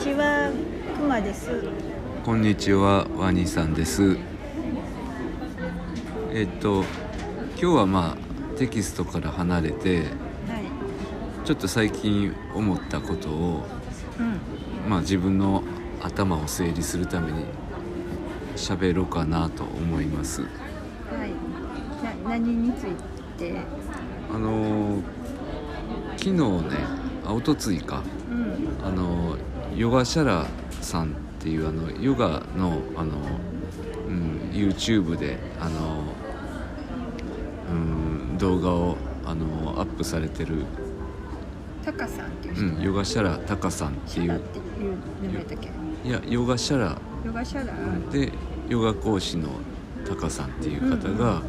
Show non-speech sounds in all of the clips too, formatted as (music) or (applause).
ちは、くまです。こんにちは、ワニさんです。えっと、今日はまあテキストから離れて、はい。ちょっと最近思ったことを、うん。まあ自分の頭を整理するために喋ろうかなと思います。はい。な、何について？あのー昨日ね、あ、おとついか、うん。あのヨガシャラさんっていうあのヨガのあの、うん、YouTube であの、うん、動画をあのアップされてる、タカさんっていうう人。ん、ヨガシャラタカさんっていういやヨガシャラヨガシャラ？でヨガ講師のタカさんっていう方が、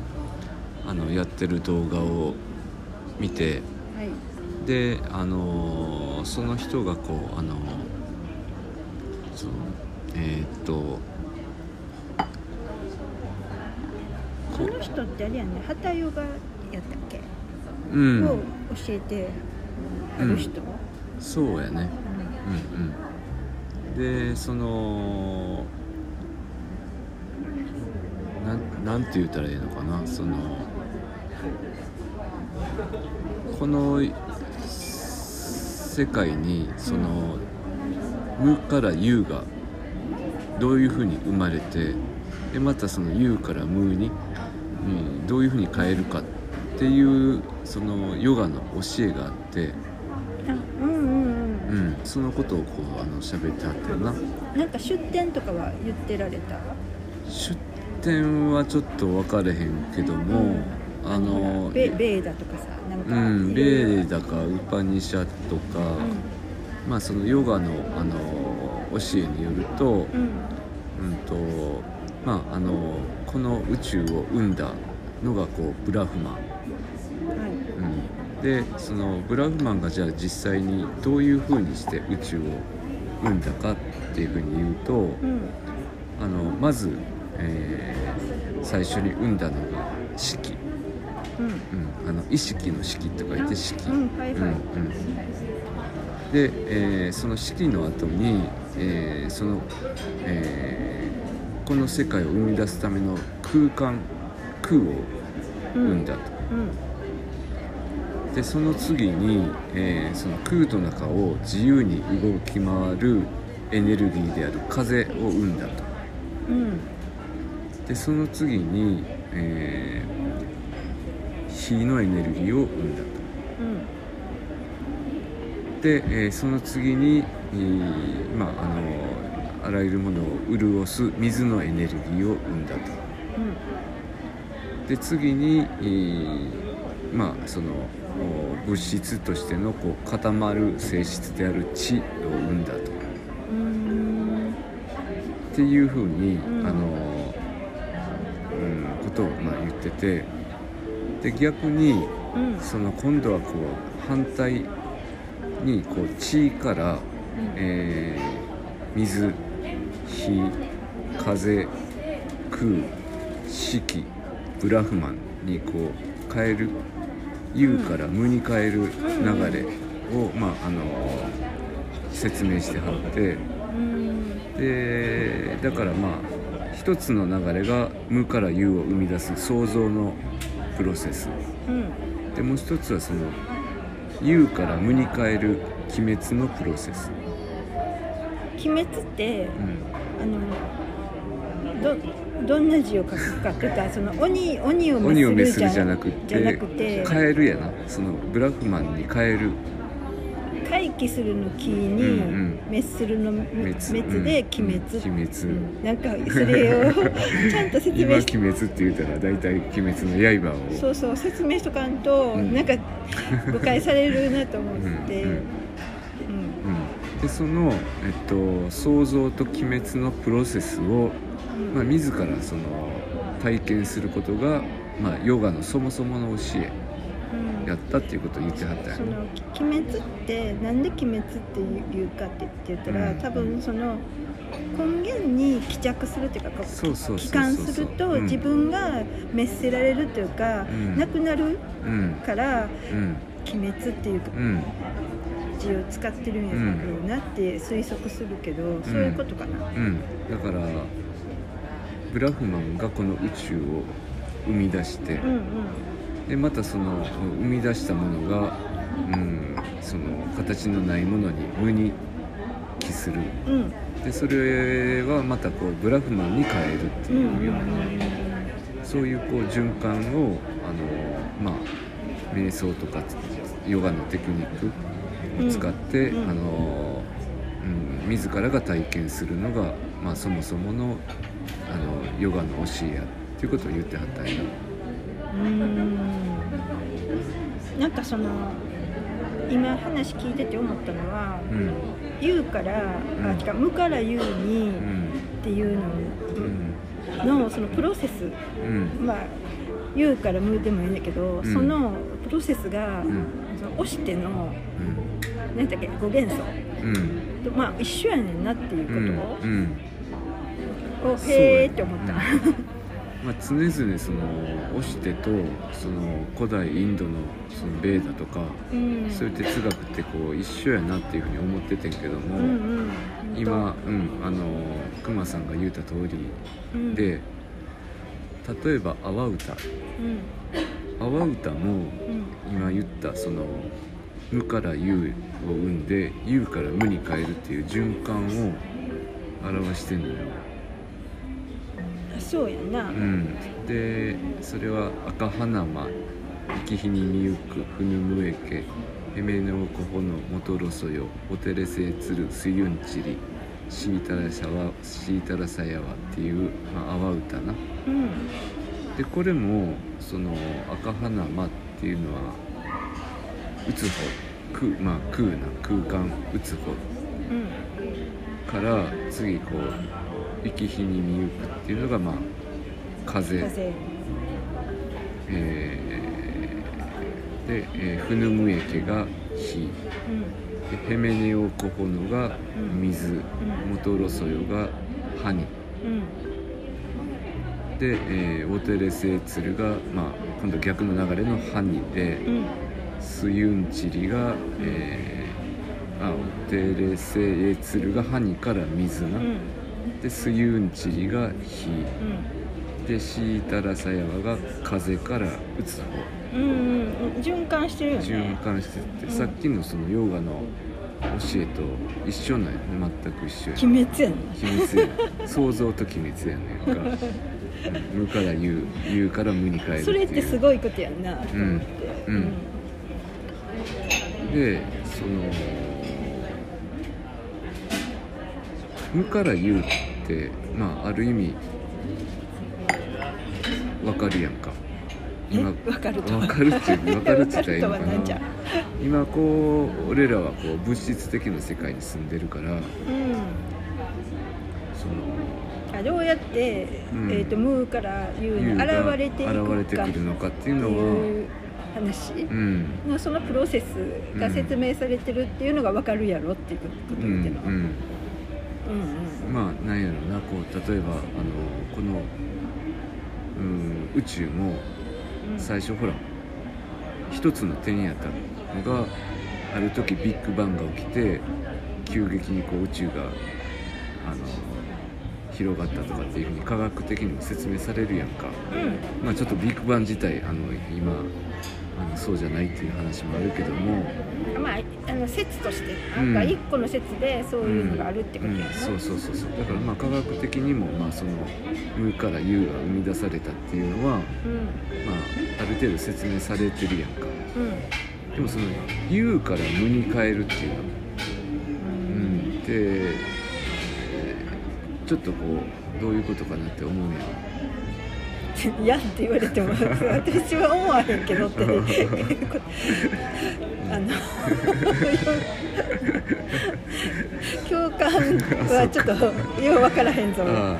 あのやってる動画を見てはい。であのその人がこうあのそう。えーっと。この人ってあれやね、ハタヨガやったっけ？うん。を教えて。ある人。そうやね。うんうん。うんでそのなんなんて言ったらいいのかな？そのこの世界にその「無」から「有」がどういうふうに生まれてでまたその「有」から「無」に、うん、どういうふうに変えるかっていうそのヨガの教えがあって。あ、うんうんうん。うん、そのことをこうあの喋ってはったよななんか出店とかは言ってられた？出店はちょっと分かれへんけども、あのベベーダとかさ、なんか。うんベーダかウパニシャとか、まあそのヨガのあの教えによると,、うん。とまああのこの宇宙を生んだのがこうブラフマン、はい。うん、でそのブラフマンがじゃあ実際にどういうふうにして宇宙を生んだかっていうふうに言うと、うん。あのまず、えー最初に生んだのが式、うん。うん、あの意識の式と書いて式、うんはいはいうんうんで、えーその式の後に、えーその、えーこの世界を生み出すための空間空を生んだと、うん。でその次に、えーその空の中を自由に動き回るエネルギーである風を生んだとうん。でその次に、えー火のエネルギーを生んだうん。とで、えーその次に、えーまああのあらゆるものを潤す水のエネルギーを生んだとで次に、えーまあそのお物質としてのこう固まる性質である地を生んだとうん。っていうふうに、うんあの、うん、ことをまあ言っててで逆にうん。その今度はこう反対にこう地から、えー水火風空四季ブラフマンにこう変える有から無に変える流れを、まああの説明してはって。うん。でだからまあ一つの流れが無から有を生み出す創造のプロセスうん。でもう一つはその有から無に変える鬼滅のプロセス、鬼滅って、うん、あの。ど。どんな字を書くかっていうか、その鬼、鬼を滅滅するじゃなくてくて。変えるやなそのブラフマンに変える回帰するの木に、滅するの滅。滅でうん。鬼滅、鬼滅。うんなんかそれを (laughs) ちゃんと説今明し鬼滅って言ったら大体鬼滅の刃を。そうそう説明しとかんと、うん。なんか誤解されるなと思って、うんうんでその、えっと、創造と鬼滅のプロセスを、まあ、自らその体験することが、まあ、ヨガのそもそもの教え。うんやったっていうことを言ってはったよそのき鬼滅ってなんで鬼滅っていうかって言ったら、うん。多分その根源に帰着するっていうか帰還するとうん。自分が滅せられるというか、うん。なくなるうんからうん。鬼滅っていうかうん。字を使ってるんやろうなって推測するけど、そういうことかな、うん。だからブラフマンがこの宇宙を生み出して、うん、うんでまたその生み出したものが、うん、その形のないものに無に帰する。うん。でそれはまたこうブラフマンに変えるっていう。ような、そういうこう循環をあのまあ瞑想とかヨガのテクニックを使って、うん。うん。あのうん、自らが体験するのが、まあ、そもそものあのヨガの教えやっていうことを言ってはったんや。な。うんなんかその今話聞いてて思ったのはうん「言うから」うん。あ違う「無から言うに」うん。っていううん。ののそのプロセスうん。まあ言うから無でもいいんだけど、うん。そのプロセスが、うん。その押しての何だっけ語源素。うん。とまあ一緒やねんなっていううんことうん。を、そうへえって思った、うんまあ、常々そのオシテとその古代インドのそのベーダとか、うん。そういう哲学ってこう一緒やなっていうふうに思っててんけども、うんうん今、うん、あの熊さんが言うた通りうん。で例えば阿波歌。うん。阿波歌もうん。今言ったその無から有を生んで有から無に変えるっていう循環を表してんのよ。そうやな、うん、でそれは赤花間生き日にみゆくふぬむえけへめのこほのもとろそよおてれせいつるすゆんちりしいたらしゃわしいたらさやわっていう、まあ、阿波歌な。うんでこれもその赤花間っていうのはうつほ空まあ空な空間うつほ。うんから次こう生き日にみゆくっていうのがまあ風。風。えーで、えー、ふぬむえけが火。うん。でへめねおこほのが水、ん。もとろそよがハニうん。で、えー、おてれせいつるが、まあ、今度逆の流れのハニで、うん。すゆんちりが、えーあおてれせいつるがハニから水な、うんで、すゆんちりが火。うん。で、しいたらさやわが風からうつほうんうん。循環してるよね。循環してって、うん。さっきのそのヨガの教えと一緒なんやね。全く一緒や。鬼滅やね。秘密や。創造と鬼滅やねんか。う (laughs) ん無から有有から無に変えるそれってすごいことやんなと思って。うん。でその無から有ってまあある意味わかるやんか。え？わかるわかるっていうわかるって言ったらいいのかな。今こう俺らはこう物質的な世界に住んでるからうん。そのあどうやって、うん。えー、とムーから言う現れて現れてくるのかっていうのは話。うん。のそのプロセスが説明されてるっていうのが分かるやろっていうことうん言ってるの、うんうんうんまあなんやろなこう例えばあのこの、うん、宇宙もうん。最初ほら一つの点やったのがある時ビッグバンが起きて急激にこう宇宙があの広がったとかっていうふうに科学的にも説明されるやんか、まあ、ちょっとビッグバン自体あの今あのそうじゃないっていう話もあるけども。うんまああの説としてなんか一個の説でそういうのがあるってことやな、うん。そうそうそうそう。だからまあ科学的にもまあその無から有が生み出されたっていうのは、まあ、ある程度説明されてるやんか。うん。うんでもその有から無に変えるっていうの、うん、でえーちょっとこうどういうことかなって思うやん (laughs) 嫌って言われても (laughs) 私は思わへんけどって (laughs) あの共感はちょっとよう分からへんぞ。あ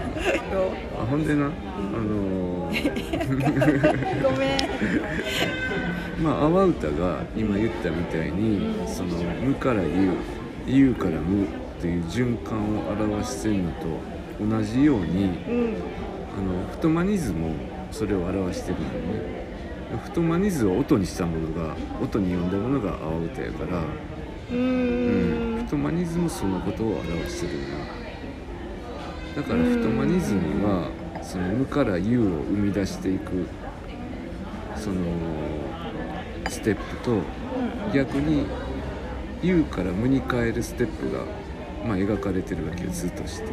ほんでな、あのーごめん。まあ阿波歌が今言ったみたいに、その無から有有から無という循環を表してるのと同じようにうん。あのフトマニズもそれを表してるのね。フトマニズを音にしたものが音に読んだものが阿波歌やから。うん、んフトマニズムそのことを表してるなだ。からフトマニズムはその無から有を生み出していくそのステップと逆に有から無に変えるステップが、まあ、描かれてるわけよ図として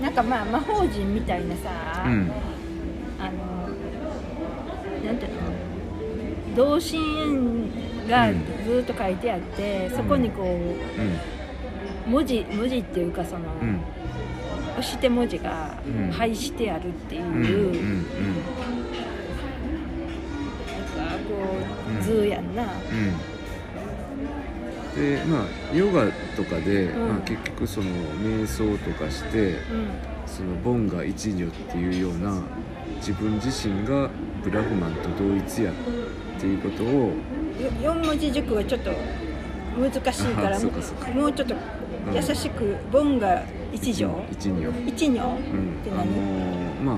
なんかまあ魔法陣みたいなさ、うん。あのなんていうの同心がずっと書いてあって、そこにこううん。文字文字っていうかその、うん。押して文字がうん。配してあるっていう、うんうんなんかこう図やんな、うんでまあヨガとかで、うん。まあ、結局その瞑想とかしてうん。そのボンが一如っていうような自分自身がブラフマンと同一やっていうことをよ四文字熟はちょっと難しいからもうちょっとうん優しく「ボンが一条一如。一如」うん。ってあの何、ーまあ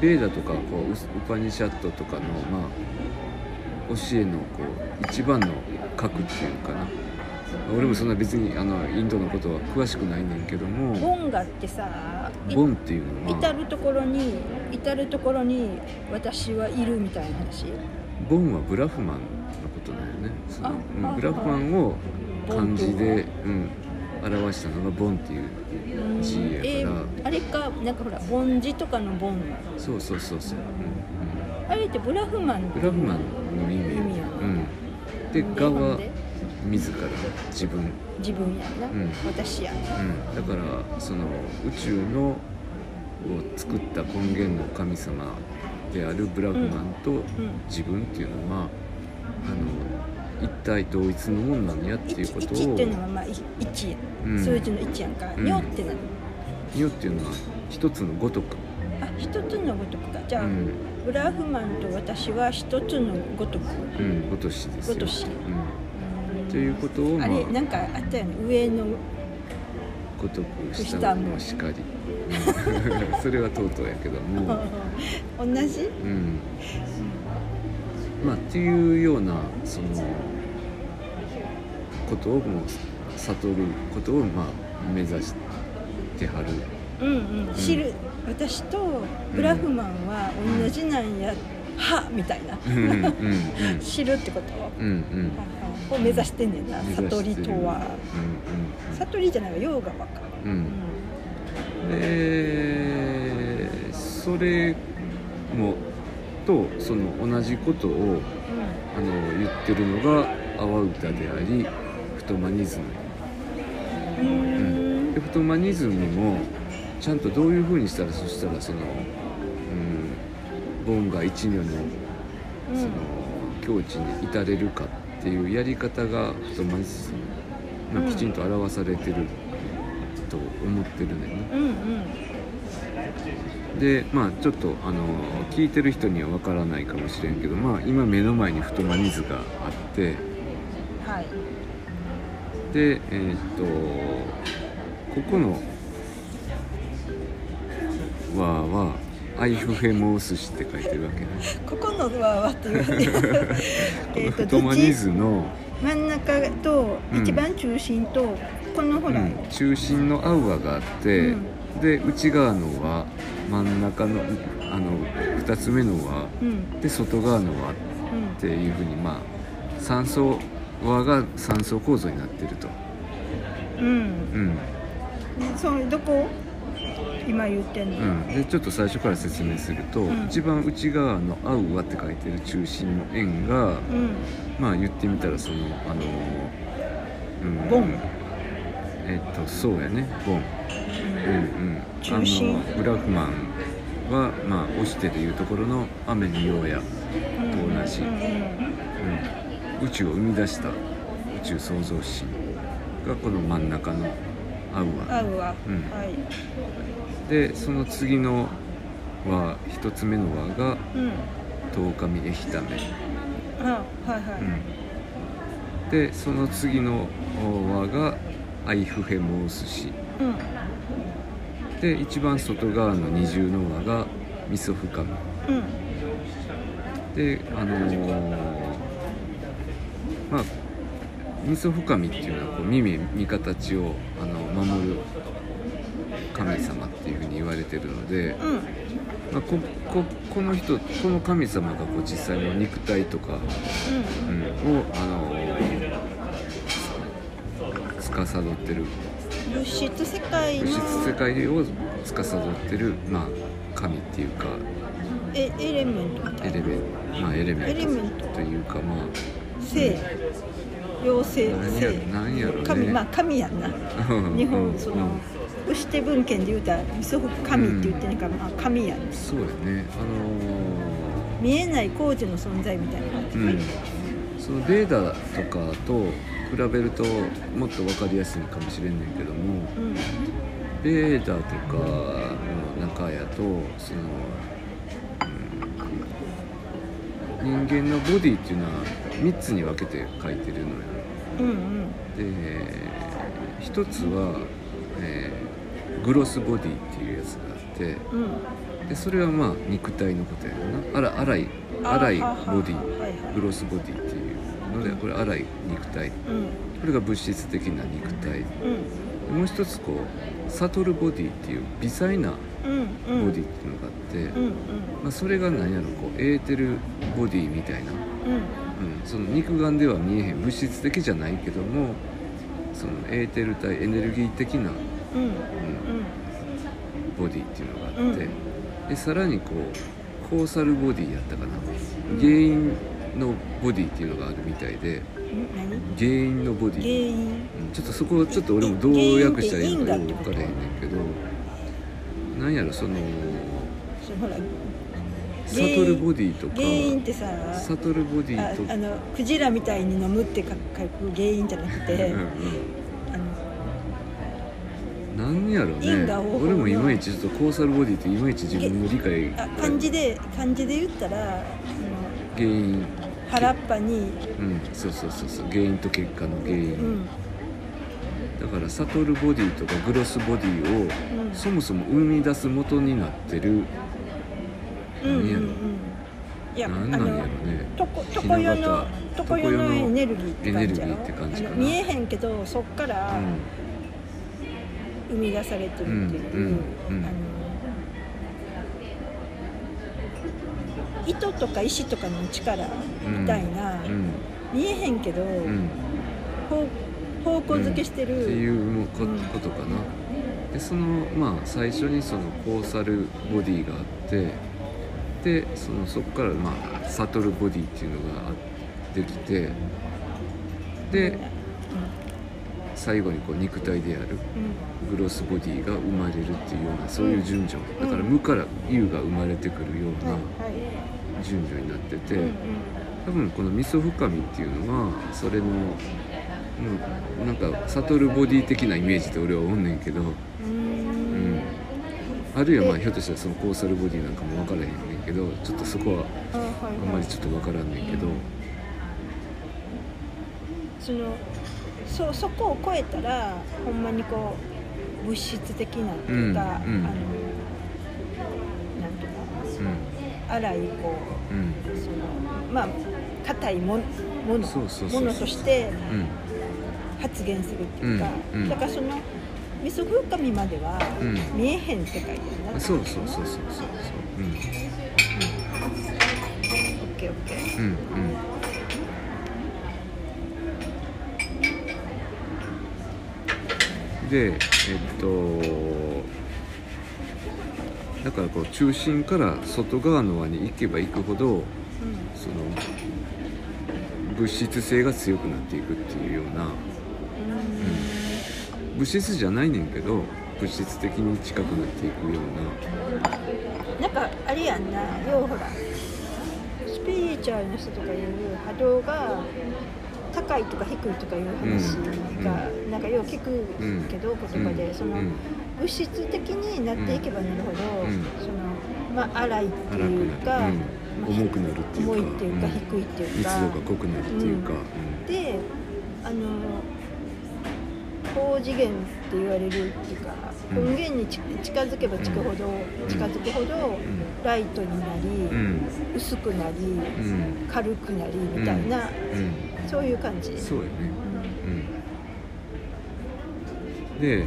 ベーダとかこうウパニシャットとかのまあ教えのこう一番の核っていうかな。俺もそんな別にあのインドのことは詳しくないねんけども。ボンガってさいボンっていうのは。至る所に至る所に私はいるみたいな話？ボンはブラフマンのことだよね。そのうんブラフマンを漢字で、うん、表したのがボンっていううん字やから。えーあれかなんかほら凡字とかのボンそうそうそうそう、うんあれってブラフマンうん、ブラフマンの意味でなんガはで？自ら自分、自分やんな、うん。私やんな？うん、だからその宇宙のを作った根源の神様であるブラフマンとうん。自分っていうのは、あの一体同一のもんなんやっていうことを1っていうのはまあ1や、うん。数字の1やんか、うん。2ってっていうのは一つのごとく、あ一つのごとくか。じゃあ、うんブラフマンと私は一つのごとくうん、ごとしですよ。ごとし。うん、ということを、まあ、あれなんかあったよね上のごとくしたのもしかり、うん。(laughs) それはとうとうやけども、(laughs) 同じ？うん、まあっていうようなそのことをもう悟ることをまあ目指してはる。うんうん。知る私とブラフマンは同じなんや、はみたいな。うんうんうん (laughs) 知るってことうんうん。を目指してんねんな悟りとは。うん悟りじゃないわヨーガは。かうん。うんうんでそれもとその同じことをあの言ってるのが阿波歌でありフトマニズム。うん。うん。でフトマニズムもちゃんとどういうふうにしたらそしたらその、うん、ボンが一如のうん。その境地に至れるかっていうやり方がまあ、きちんと表されてると思ってるね。うんうん。でまあちょっとあの聞いてる人にはわからないかもしれんけどまあ今目の前に太マニズがあってはい。でえーっとここの「和」は「アイフヘモースシ」って書いてるわけね。ここのははっていう。(laughs) このえーと太マニズの、真ん中とうん一番中心とこのほら、うん。中心の「アウア」があって、うん。で内側の「和」真ん中のあの2つ目の「和うん」で外側の「和」っていうふうにまあ三層和が三層構造になってると、うん、うん。うんそれどこ？今言ってんの、うん、でちょっと最初から説明すると、うん。一番内側の「合うわ」って書いてる中心の円がうん。まあ言ってみたらそのあの、うん、ボン。えっとそうやね。ボン。うん。うん中心。あのブラフマンはまあ押してでいうところの「雨にようや」と同じ、うんうんうん、宇宙を生み出した宇宙創造神がこの真ん中の「合うわ」合うわ、うん。はい。でその次のは一つ目の和がうん。十日見えひため、あはいはい、うん、でその次の和がアイフヘモースシうん。で一番外側の二重の和がミソフカミうん。であのーまあ味噌深みっていうのはこう耳見形をあの守る神様っていうふうに言われてるので、うん。まあ、こここの人この神様がこう実際の肉体とか、うん、をあの司ってる。物質世界の。物質世界を司ってる、まあ、神っていうかエエレメント。エレメントまあエレメントというかまあ聖妖精何や聖何やろね。神まあ神やんな。うん日うん本そのウシテ文献で言うたら味噌神って言ってないから、まあ、神やん。そうやね。あ見えない工事の存在みたいな感じのーうん。そのベーダとかと比べるともっと分かりやすいかもしれんねんけども。うん。ベーダとかの中やとその、うん人間のボディっていうのは3つに分けて書いてるのよ。うんうん。で一つは、えーグロスボディっていうやつがあってうん。でそれはまあ肉体のことやな。あら粗いあ粗いボディ。グロスボディっていうのでこれ粗い肉体。うん。これが物質的な肉体。うん。もう一つこうサトルボディっていう微細なボディっていうのがあって、うんうん。まあ、それが何やろこうエーテルボディみたいな、うん。うん、その肉眼では見えへん物質的じゃないけどもそのエーテル体エネルギー的な、うん。うん。うん、ボディっていうのがあって、でさらにこうコーサルボディやったかな、うん原因のボディっていうのがあるみたいで原因のボデ原ィ、因。うん。ちょっとそこちょっと俺もどう訳したらいいのかよく分からへんねんけどなんやろそのほらサトルボディとか原因ってさサトルボディとああのクジラみたいに飲むって書く原因じゃなくて、うんあのうん、なんやろうね俺もいまいちちょっとコーサルボディっていまいち自分の理解あ漢字で漢字で言ったらあの原因原っぱに、うん。そうそうそうそう。原因と結果の原因、うんだからサトルボディとかグロスボディをうん。そもそも生み出す元になってる。うんうん何やろうん。いや何なんやろね。とこ床湯の床湯のエネルギーって感じて感じか見えへんけどそっからうん生み出されてるっていう、うんうん糸とか石とかの力みたいな、うん。見えへんけど、うん方方向づけしてる、っていうこうんことかな。でそのまあ最初にそのコーサルボディがあってでそのそこからまあサトルボディっていうのがあできてで最後にこう肉体であるうんグロスボディが生まれるっていうようなそういう順序。だから無から有が生まれてくるようなはい順序になってて、多分この味噌深みっていうのはそれの、うん、なんか悟るボディ的なイメージで俺はおんねんけど、うん。あるいはまあひょっとしたらそのコーサルボディなんかも分からへんねんけどちょっとそこはあんまりちょっと分からんねんけど、そのそそこを超えたらほんまにこう物質的なっていうか、うんうん。あのなんていうか粗いこうんうん。うそのまあ硬いもものものとしてうん発現するっていうか、うんうん。だからその味噌風神まではうん。見えへん世界だよな、そう。そうそうそうそうそう。うん。オッケーオッケー。うんうん。でえっとだからこう中心から外側の輪に行けば行くほどその物質性が強くなっていくっていうような物質じゃないねんけど物質的に近くなっていくような。んかあれやんな。ようほらスピリチュアルの人とかいう波動が高いとか低いとかいう話が、なんかよう聞くけど、言葉で、うん。その、うん。物質的になっていけばなるほど、うん。そのまあ荒いってないうか、重くなるっていうか。重いっていうか、うん。低いっていう密か度が濃くなるっていうか、であの高次元って言われるっていうか、うん。根源にち近づけば近ほど、ん。近づくほど、ライトになり、薄くなり、うん。軽くなりみたいな、うん。そういう感じ。そうよね。うん。うん。で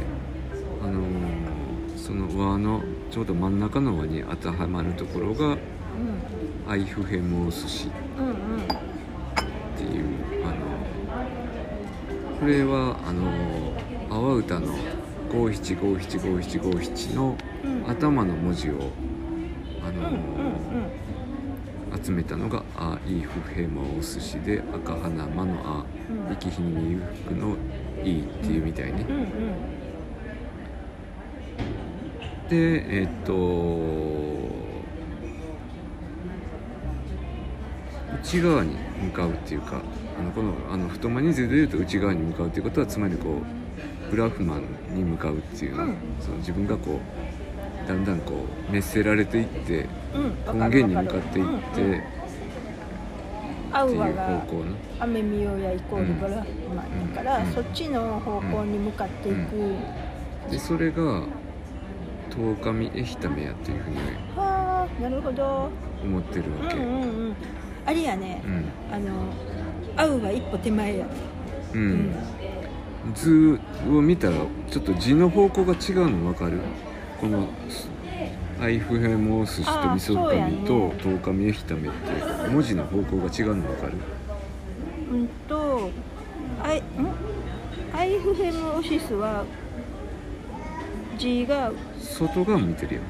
あのーその輪のちょうど真ん中の輪に当てはまるところがアイフヘモース氏っていうあのこれはあの阿波歌の五七五七五七五七のうん。頭の文字をあのうんうんうん。集めたのが「アイフヘモース氏で赤花間の「あ」うん。生きひに裕福の「い」っていうみたいね。でえっと内側に向かうっていうかあのこのあの太間人数でいうと内側に向かうっていうことはつまりこうブラフマンに向かうっていうの,、うん。その自分がこうだんだんこう熱せられていってうん。根源に向かっていって、うん。っていう方向のアメミオやイコールブラフマンだから、うん。そっちの方向に向かっていく、でそれが十日エヒタメヤというふうにはあなるほど。思ってるわけ、うんうんうん。あれやね、うん。あのアウは一歩手前や。ううんん図を見たらちょっと字の方向が違うの分かる？このアイフヘモース氏とミソカミとトウカミエヒタメって文字の方向が違うの分かる？うんとアイん？アイフヘムオシスは字が外側向いてるよ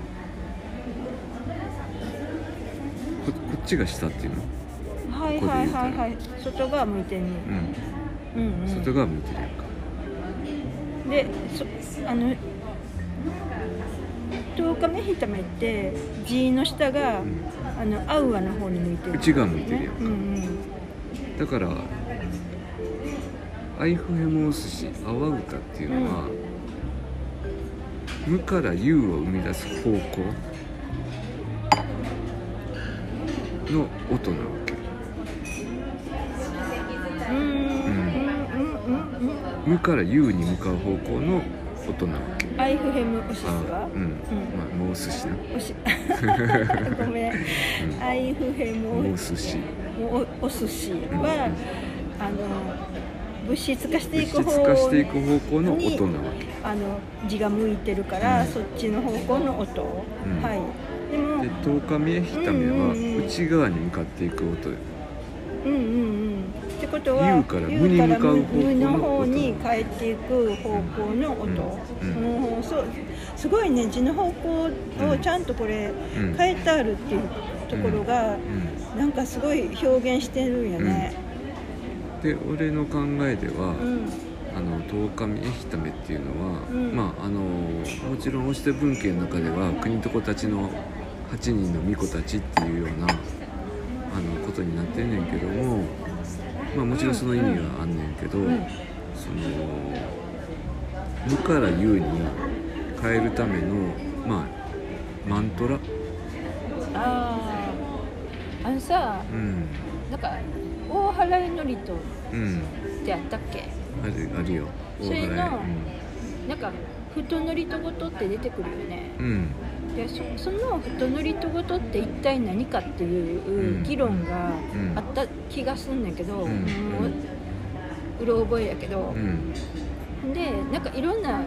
ここっちが下っていうの？はいはいはいはい。外側向いてんねうん。うんうん。外側向いてるやんかでそあの十日目ひためって字の下が、うん。あのアウアの方に向いてる。内側向いてるやんか。うんうん。だからアイフヘモース氏阿波歌っていうのは、無から有を生み出す方向の音なわ無から有に向かう方向の音なわけ。アイフヘムオシスあはうん、まあモース氏な。おし。(laughs) ごめん、アイフヘムモース氏おお寿司は、あの物質化してい物く方質化していく方向の音なわけ。あの字が向いてるから、うん。そっちの方向の音、ん。はい。でもで十日見えひためは内側に向かっていく音。うんうんことは有から無に向かう無の方に変えていく方向の音、うんもうそうすごいね字の方向をちゃんとこれうん。変えてあるっていうところが、うんなんかすごい表現してるんよね。で俺の考えでは、うん。あの十日見えひためっていうのは、うん。まああのもちろん押して文献の中では国と子たちの8人の巫女たちっていうようなあのことになってんねんけども、まあ、もちろんその意味があんねんけど、うんその無から有に変えるためのまあマントラ、あああのさうん。なんか大払いのりとうん、ってあったっけ？あるあるよ。それの大払いなんか太のりとごとって出てくるよね。うん、うんでそその太のりとごとって一体何かっていううん議論がうん。あった気がすんねんけど、うん。もううろ覚えやけど。う、ん。でなんかいろんな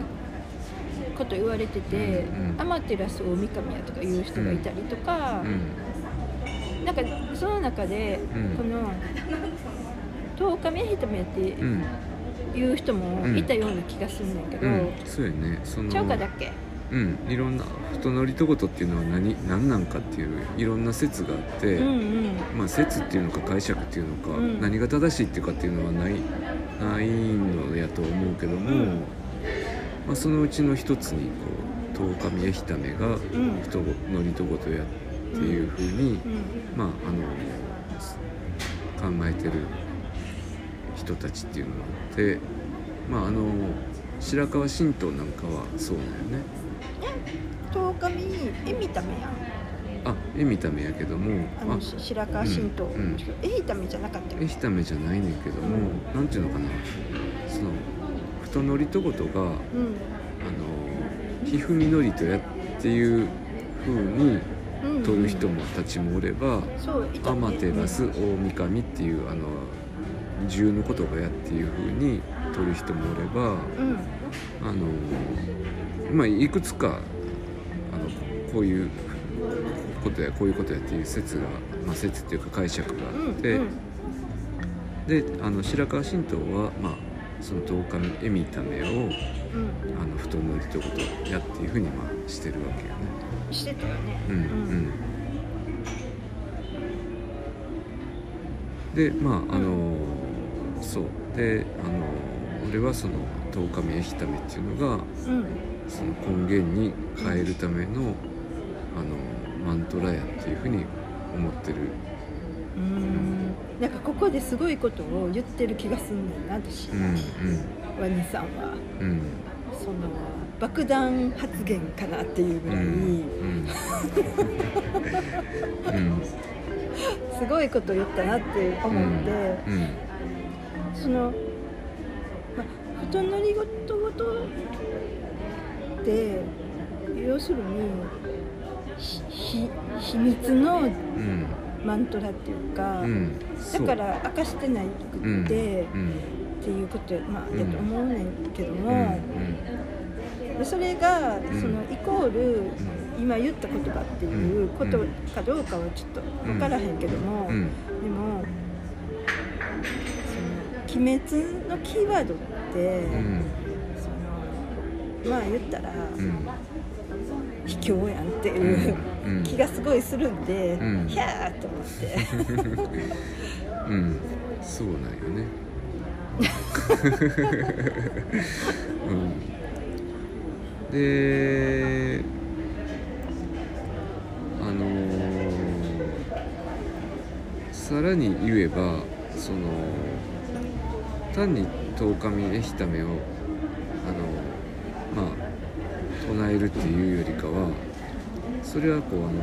こと言われてて、うん。アマテラス大神やとかいう人がいたりとか、うん。なんかその中で、うん。この十日目ひとめってうんいう人もいたような気がすんねんけど、うん、そうやね。そのちゃうかだっけ？うんいろんな太のりとごとっていうのは何何なんかっていういろんな説があって、うんうん。まあ説っていうのか解釈っていうのか、うん。何が正しいっていうかっていうのはないないのやと思うけども、うん。まあ、そのうちの一つにこう十日見えひためがうん。人のりとごとやっていうふうに、うん。まああの考えてる人たちっていうのがあってまああの白河神道なんかはそうだよね十日目えみためやん。あ絵見た目やけどもあのし白河神道。の人、えひためじゃなかったよ。絵ひためじゃないねんけども、なんていうのかな。その太のりとごとがあのうん皮膚みのりとやっていう風にうん。取る人もたちもおれば、アマテラス大神っていうあの二重の言葉やっていう風に取る人もおればうん。あのまあいくつかあのこういうことやこういうことやっていう説が、まあ、説っていうか解釈がうんあって、うんであの白河神道は、まあ、その十日目エミタメをうん。あの布団のりということをやっていうふうに、まあ、してるわけよね。してたよね。うんうん。でまああのそう。であの俺はその十日目エヒタメっていうのがうん。その根源に変えるためのあのマントラやっていうふうに思ってる。うん。なんかここですごいことを言ってる気がすんねんな私、うんワニさんは。うんうんその爆弾発言かなっていうぐらい、うんうん。うん。(laughs) すごいこと言ったなって思って、うんその、まあ、布団のりごとごとって要するにひひ秘密のうん。マントラっていうか、うん。だから明かしてないくって、うん。うん。っていうことや,、まあうん。やと思うねんけどうん。も、でそれが、ん。そのイコール、今言った言葉っていうことうんかどうかはちょっと分からへんけども、うん。でもその鬼滅のキーワードって、うん。そのまあ言ったら、うん卑怯やんっていう、うん。気がすごいするんで、うん。ひゃーって思って。うん。そうなんよね。うん。であのーさらに言えばその単に十日見エヒタメをあのまあ唱えるっていうよりかはそれはこうあの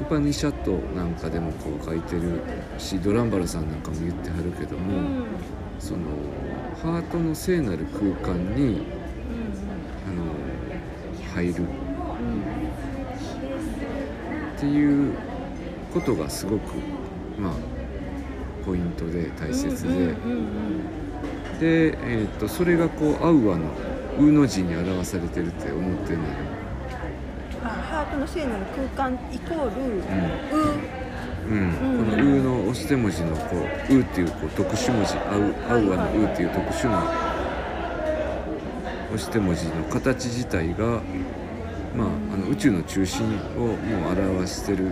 ウパニシャットなんかでもこう書いてるしドランバルさんなんかも言ってはるけども、うんそのハートの聖なる空間にあの入るっていうことがすごくまあポイントで大切で、で、えー、とそれがこうアウアの「ウ」の字に表されてるって思ってるのよ。あハートの聖なる空間イコール、うう。ん、うん。この「う」の押して文字のこう「う」っていうこう特殊文字「アウアウアの「う」っていう特殊な押して文字の形自体が、まあ、あの宇宙の中心をもう表してる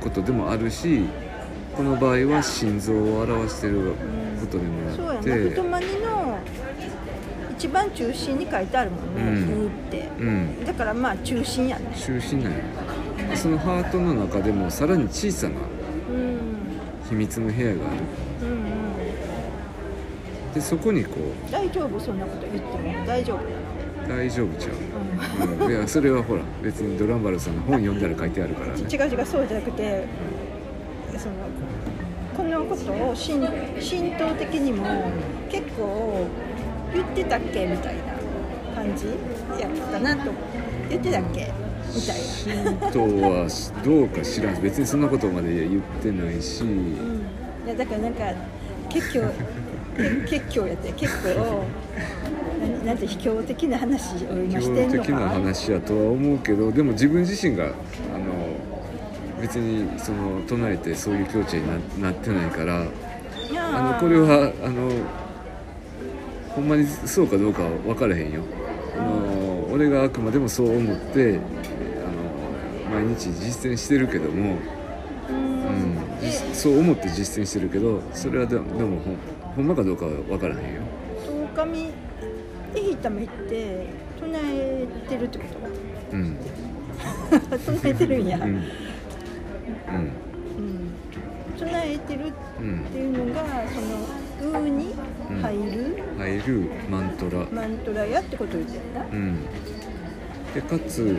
ことでもあるしこの場合は心臓を表してることでもあって、一番中心に書いてあるもんね、うん。うって。うん、だからまあ中心やね。中心なんよそのハートの中でもさらに小さなうん。秘密の部屋がある。うんうん。でそこにこ大丈夫？そんなこと言っても。大丈夫な。う大丈夫ちゃう。の、うん、いやそれはほら別にドランバルさんの本読んだら書いてあるからうん、ね。違う違うそうじゃなくてそのこのことを神神道的にも結構言ってたっけみたいな感じやったなと言ってたっけ？みたいな。神道はどうか知らん。別にそんなことまで言ってないし。うん、いやだからなんか結構け (laughs) 結構やって結構ななんて卑怯的な話を今してんのか。的な話やとは思うけどでも自分自身があの別にその唱えてそういう境地にななってないからあのこれはあのほんまにそうかどうかは分からへんよ。あの俺があくまでもそう思ってあの毎日実践してるけども、うんそう思って実践してるけどそれはでもでもほんほんまかどうかは分からへんよ。十日見エヒタメって唱えてるってこうん。と (laughs) 唱えてるんや、うん。うん。うん。唱えてるうんっていうのがその「う」に入る入るマントラ。マントラやってこと言ってんなうん。でかつ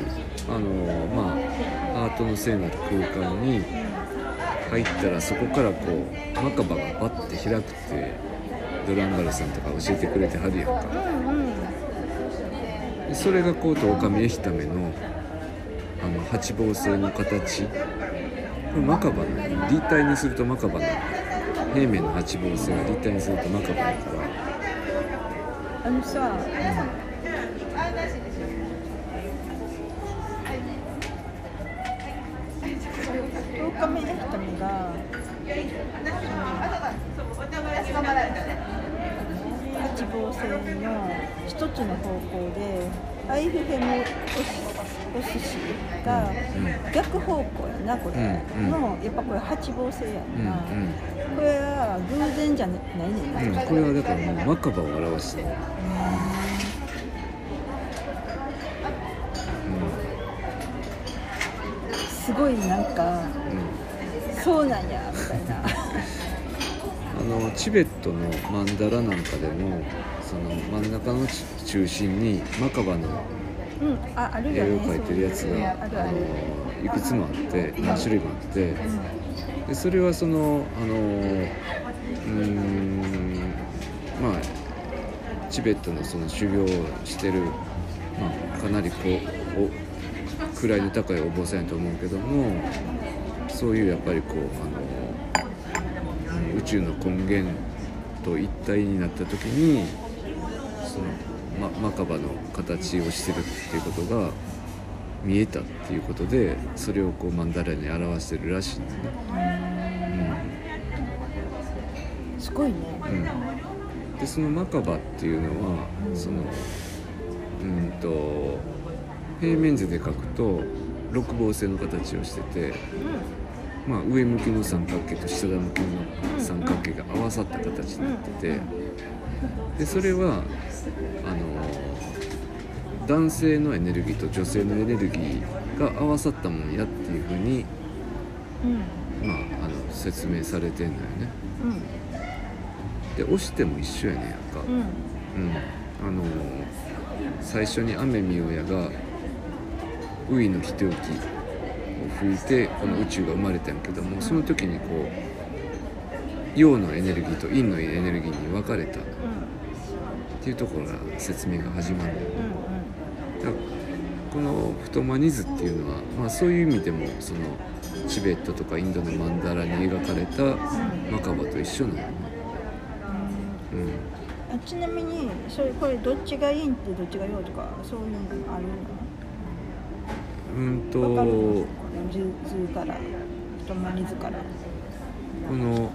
あのまあアートの聖なる空間に入ったらそこからこうマカバがバッて開くってドランバルさんとか教えてくれてはるやんか。うんうん。でそれがこう十日見えひためのあの八芒星の形。これマカバなの？立体にするとマカバなの？平面の八芒星が立体にするとマカバだからあのさ、十日目ためが八芒星の一つの方向でアイフヘムお寿司が逆方向やなこれ、うんうん。のやっぱこれ八芒星やうんん。な、これは偶然じゃないねんな、うん、うん、これはだからもうマカバを表してる、すごいなんかうんうんそうなんやみたいな。(laughs) あのチベットのマンダラなんかでもその真ん中のち中心にマカバのうん。ああるよね。絵を描いてるやつがあのいくつもあって何種類もあってでそれはそのあのうーんまあチベットのその修行をしてる、まあ、かなりこうお位の高いお坊さんやと思うけどもそういうやっぱりこうあのうん宇宙の根源と一体になった時にその、ま、マカバの形をしてるっていうことが見えたっていうことでそれをこうマンダラに表してるらしいんだね。すごいね。うん。うん、でそのマカバっていうのはそのうんと平面図で描くと六芒星の形をしてて、まあ、上向きの三角形と下向きの三角形が合わさった形になっててでそれはあの男性のエネルギーと女性のエネルギーが合わさったものやっていうふうに、うん。まあ、あの説明されてんのよね。うん。で押しても一緒やねんやんか。うん。うん、あの最初に雨宮親がウイのひとよきを吹いてこの宇宙が生まれたんやけどもその時にこう陽のエネルギーと陰のエネルギーに分かれたっていうところから説明が始まるんだよねこの太マニ図っていうのは、まあ、そういう意味でもそのチベットとかインドのマンダラに描かれたマカバと一緒なのよね。うん。あちなみにそれこれどっちがいいんってどっちが陽とかそういうのあるうんとこの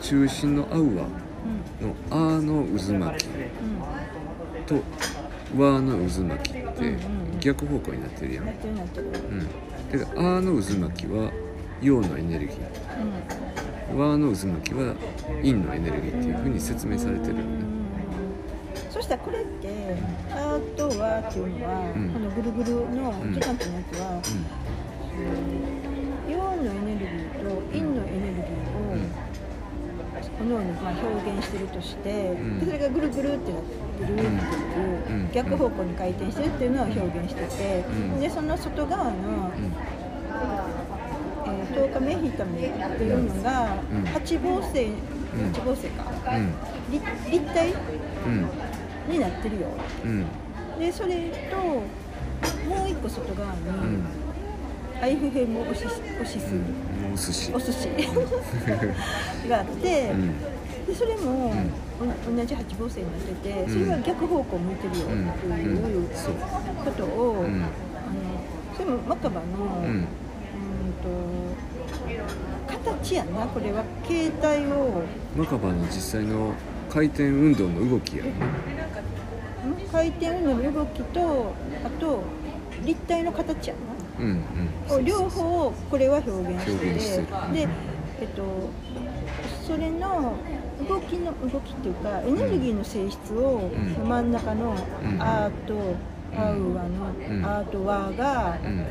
中心のアウアうん。の「あ」の渦巻きうん。と「わ」の渦巻きって逆方向になってるやん。うん、だから「あ」の渦巻きは陽のエネルギー「わ」の渦巻きは陰のエネルギーっていうふうに説明されてるよね。そしたらこれって「あ」と「わ」っていうのは、うん。このぐるぐるの時間っていうやつは、陽のエネルギーと陰のエネルギーを、うんこのようにまあ表現してるとして、ん。でそれがぐるぐるってなってるっていう、うん。逆方向に回転してるっていうのを表現してて、うん。でその外側の、うん。えー、10日目引いた目っていうのが、うん。八芒星、ん。八芒星か、うん。立立体うん。になってるよ。うん。でそれともう一個外側に、うんアイフヘムオシスオシス、うんお寿司。お寿司。があって、うん。でそれも、同じ八芒星になっててうん。それは逆方向向いてるよ。うん。っていうことを、うんあのそれもマカバの、ううんんと形やなこれは。形態を。マカバの実際の回転運動の動きや。ねん回転運動の動きとあと立体の形やな。うんうん。を両方これは表現しててる。で、えっと、それの動きの動きっていうかエネルギーの性質をうん。真ん中のうん。アート、アウアうん。のアートワがうん。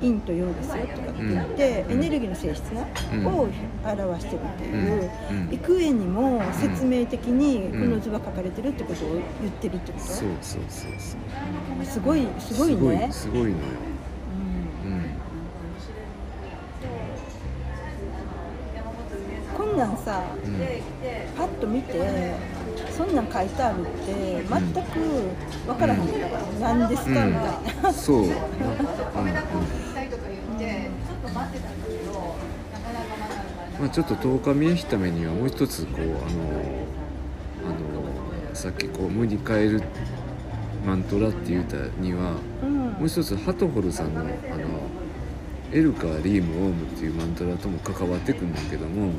陰と陽ですよとかって言って、うん。エネルギーの性質を表してるっていう、うん。幾重にも説明的にうん。この図が書かれてるってことを言ってるってこと、すごいすごいね。すごいのよなんさ、うんパッと見てそんなん書いてあるって全く分からへんから、何ですか、みたいな。うん、そうな、う。んうん、まあ、ちょっと10日見えひためにはもう一つこうあのあのさっきこう無に変えるマントラって言うたにはうん。もう一つハトホルさんのあのエルカリームオームっていうマントラとも関わってくんだけども、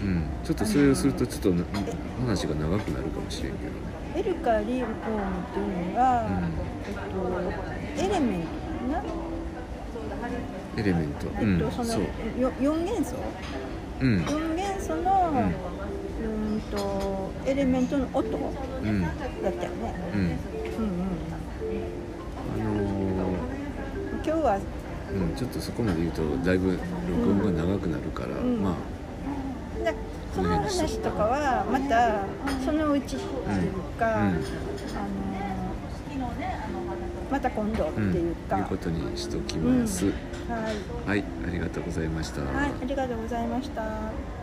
うん、ちょっとそれをするとちょっとな話が長くなるかもしれんけど、エルカリームオームっていうのが、えっと、エレメントかな、エレメント、うえっと、ん、そそう。の、よ四元素？うん、四元素の、うん、とエレメントの音だうん、ったよね、うん、うん。うん、あの今日はーうん、ちょっとそこまで言うとだいぶ録音が長くなるから、ん。まあでその話とかはまたそのうちっていうか、うん。あのまた今度ってうん、いうか、いうことにしときます、はい、はいありがとうございました、はい、ありがとうございました。